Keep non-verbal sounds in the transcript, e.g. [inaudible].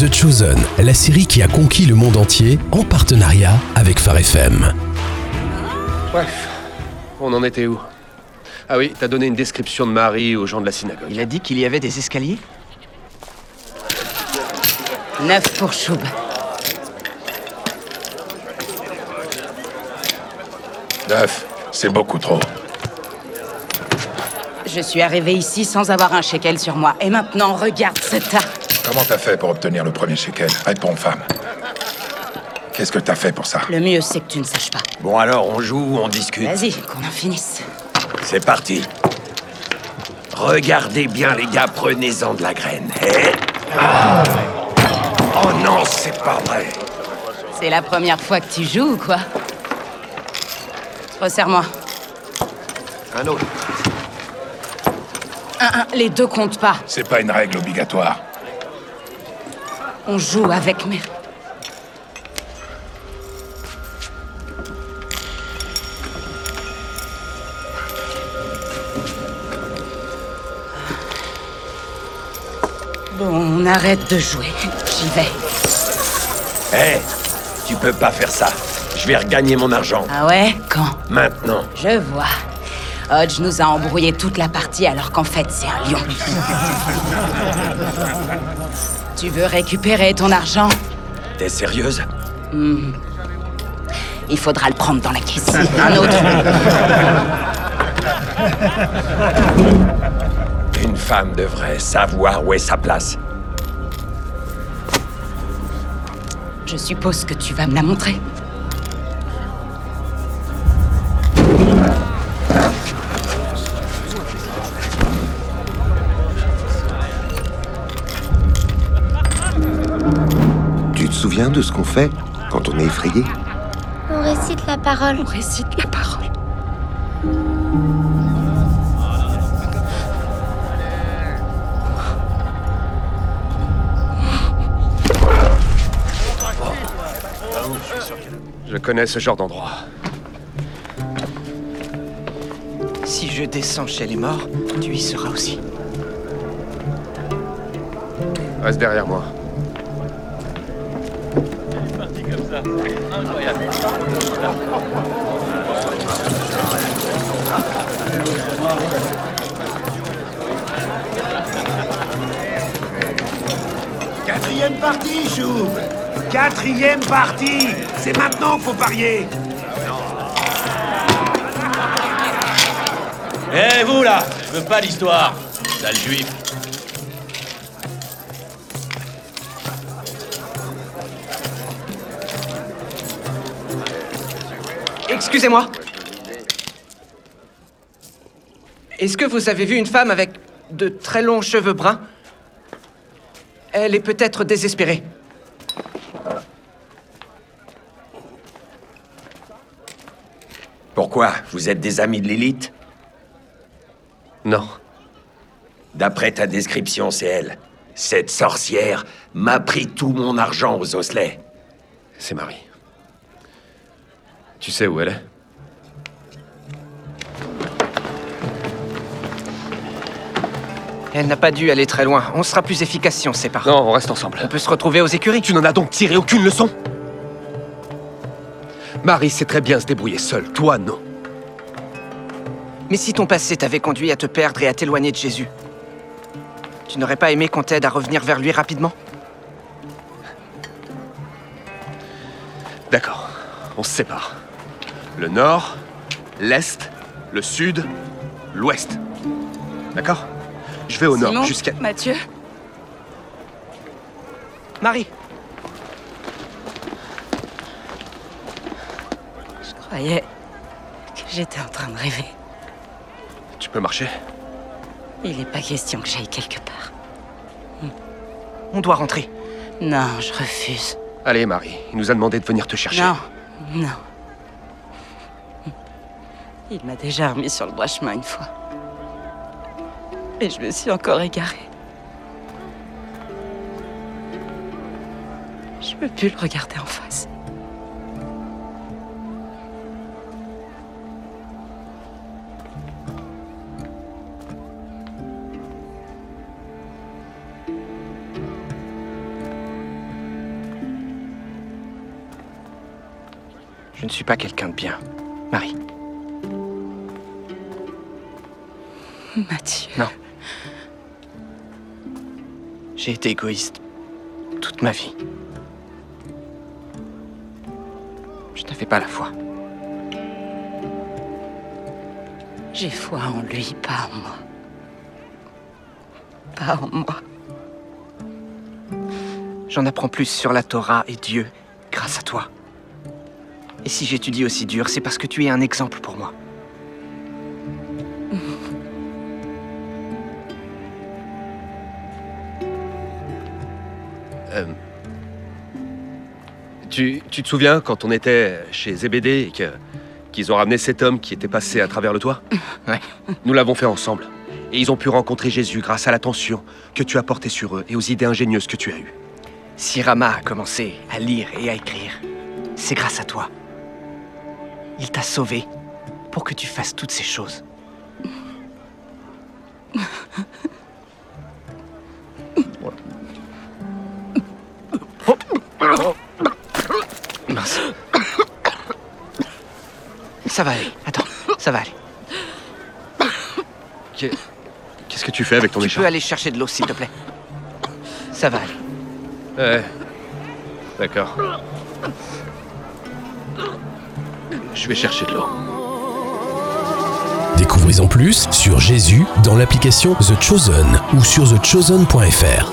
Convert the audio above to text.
The Chosen, la série qui a conquis le monde entier en partenariat avec Phare FM. Bref, on en était où? Ah oui, t'as donné une description de Marie aux gens de la synagogue. Il a dit qu'il y avait des escaliers? Neuf pour Choub. Neuf, c'est beaucoup trop. Je suis arrivé ici sans avoir un shekel sur moi. Et maintenant, regarde ce tas. Comment t'as fait pour obtenir le premier shekel Réponds, femme. Qu'est-ce que t'as fait pour ça? Le mieux, c'est que tu ne saches pas. Bon alors, on joue ou on discute? Vas-y, qu'on en finisse. C'est parti. Regardez bien les gars, prenez-en de la graine. Eh? Ah. Oh non, c'est pas vrai. C'est la première fois que tu joues ou quoi? Resserre-moi. Un autre. Un, un, les deux comptent pas. C'est pas une règle obligatoire. On joue avec mes... Bon, on arrête de jouer. J'y vais. Eh, tu peux pas faire ça. Je vais regagner mon argent. Ah ouais? Quand? Maintenant. Je vois. Hodge nous a embrouillé toute la partie alors qu'en fait c'est un lion. [laughs] tu veux récupérer ton argent T'es sérieuse? Il faudra le prendre dans la caisse. [laughs] Un autre Une femme devrait savoir où est sa place. Je suppose que tu vas me la montrer. De ce qu'on fait quand on est effrayé On récite la parole. On récite la parole. Je connais ce genre d'endroit. Si je descends chez les morts, tu y seras aussi. Reste derrière moi. Quatrième partie, Chou Quatrième partie. C'est maintenant qu'il faut parier. Eh vous là Je veux pas d'histoire Sale juif Excusez-moi. Est-ce que vous avez vu une femme avec de très longs cheveux bruns? Elle est peut-être désespérée. Pourquoi? Vous êtes des amis de l'élite Non. D'après ta description, c'est elle. Cette sorcière m'a pris tout mon argent aux osselets. C'est Marie. Tu sais où elle est? Elle n'a pas dû aller très loin. On sera plus efficace si on se sépare. Non, on reste ensemble. On peut se retrouver aux écuries. Tu n'en as donc tiré aucune leçon? Marie sait très bien se débrouiller seule. Toi, non. Mais si ton passé t'avait conduit à te perdre et à t'éloigner de Jésus, tu n'aurais pas aimé qu'on t'aide à revenir vers lui rapidement? D'accord. On se sépare. Le nord, l'est, le sud, l'ouest. D'accord? Je vais au nord jusqu'à... Mathieu Marie Je croyais que j'étais en train de rêver. Tu peux marcher? Il n'est pas question que j'aille quelque part. On doit rentrer. Non, je refuse. Allez, Marie. Il nous a demandé de venir te chercher. Non, non. Il m'a déjà remis sur le droit chemin une fois. Et je me suis encore égarée. Je ne peux plus le regarder en face. Je ne suis pas quelqu'un de bien, Marie. Mathieu. non. J'ai été égoïste toute ma vie. Je n'avais pas la foi. J'ai foi en lui, pas en moi. Pas en moi. J'en apprends plus sur la Torah et Dieu grâce à toi. Et si j'étudie aussi dur, c'est parce que tu es un exemple pour moi. Euh, Tu, tu te souviens quand on était chez Zébédée et que- qu'ils ont ramené cet homme qui était passé à travers le toit [laughs] Ouais. Nous l'avons fait ensemble. Et ils ont pu rencontrer Jésus grâce à l'attention que tu as portée sur eux et aux idées ingénieuses que tu as eues. Si Rama a commencé à lire et à écrire, c'est grâce à toi. Il t'a sauvé pour que tu fasses toutes ces choses. [laughs] Mince. Ça va aller. Attends, ça va aller. Qu'est- Qu'est-ce que tu fais avec ton Tu écharpe peux aller chercher de l'eau, s'il te plaît. Ça va aller. Ouais. D'accord. Je vais chercher de l'eau. Découvrez en plus sur Jésus dans l'application The Chosen ou sur thechosen.fr.